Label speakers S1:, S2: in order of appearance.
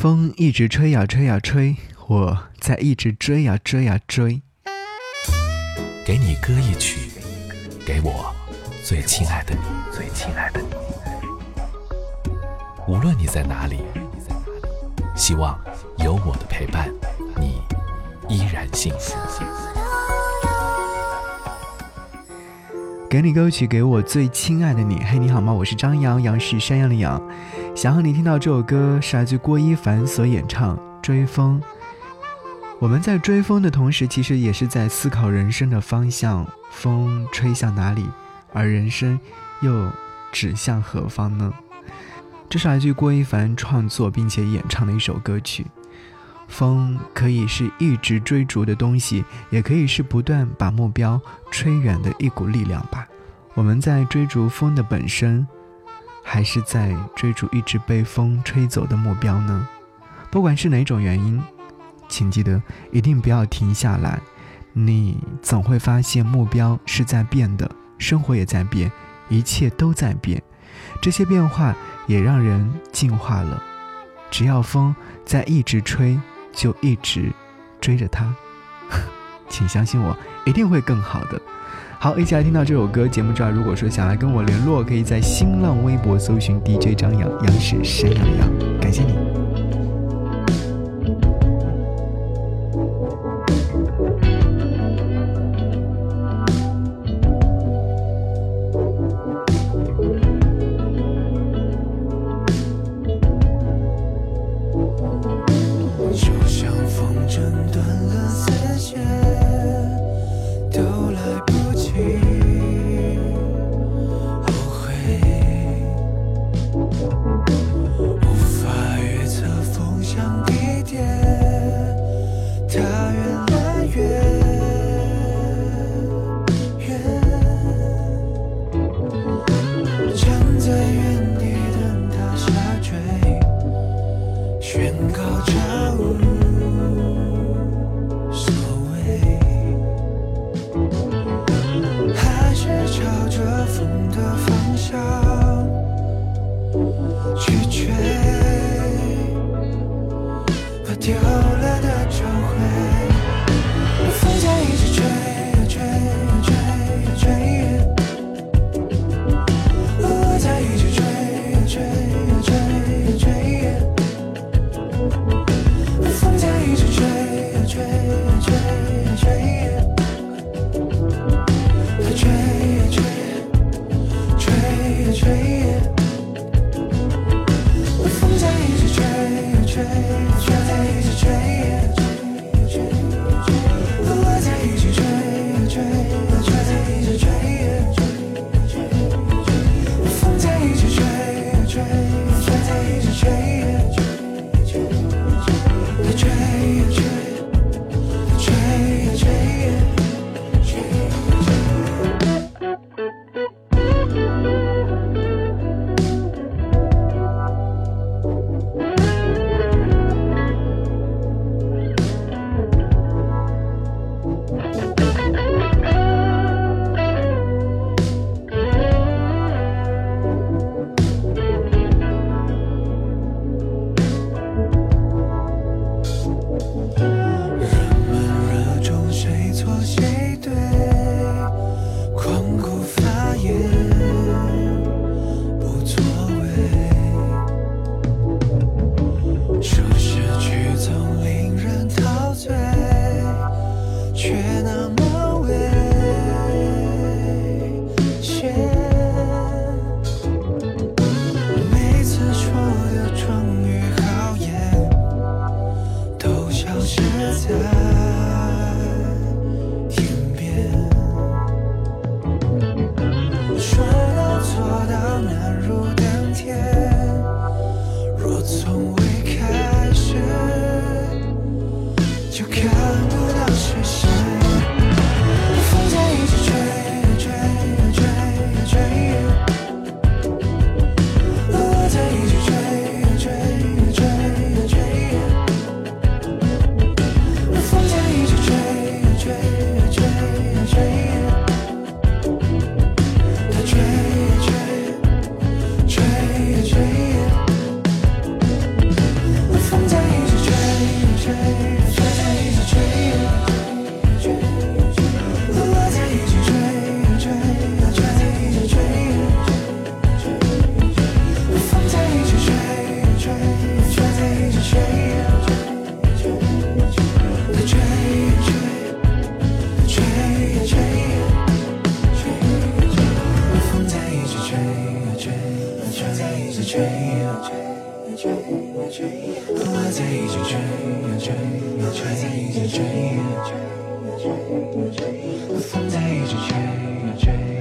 S1: 风一直吹呀吹呀吹，我在一直追呀追呀追。
S2: 给你歌一曲，给我最亲爱的你，最亲爱的你。无论你在哪里，希望有我的陪伴，你依然幸福。
S1: 给你歌曲，给我最亲爱的你。嘿，你好吗？我是张扬，杨是山羊的羊。想和你听到这首歌，是来自郭一凡所演唱《追风》。我们在追风的同时，其实也是在思考人生的方向。风吹向哪里，而人生又指向何方呢？这是来自郭一凡创作并且演唱的一首歌曲。风可以是一直追逐的东西，也可以是不断把目标吹远的一股力量吧。我们在追逐风的本身，还是在追逐一直被风吹走的目标呢？不管是哪种原因，请记得一定不要停下来。你总会发现目标是在变的，生活也在变，一切都在变。这些变化也让人进化了。只要风在一直吹。就一直追着它，请相信我，一定会更好的。好，一起来听到这首歌。节目之外，如果说想来跟我联络，可以在新浪微博搜寻 DJ 张扬，央视山羊的羊。感谢你。
S3: 谁，就看
S1: 不到希望吹呀吹呀吹呀吹呀，我在一直吹呀吹呀吹。呀在一直吹呀吹呀吹呀吹呀，风在一直吹呀吹。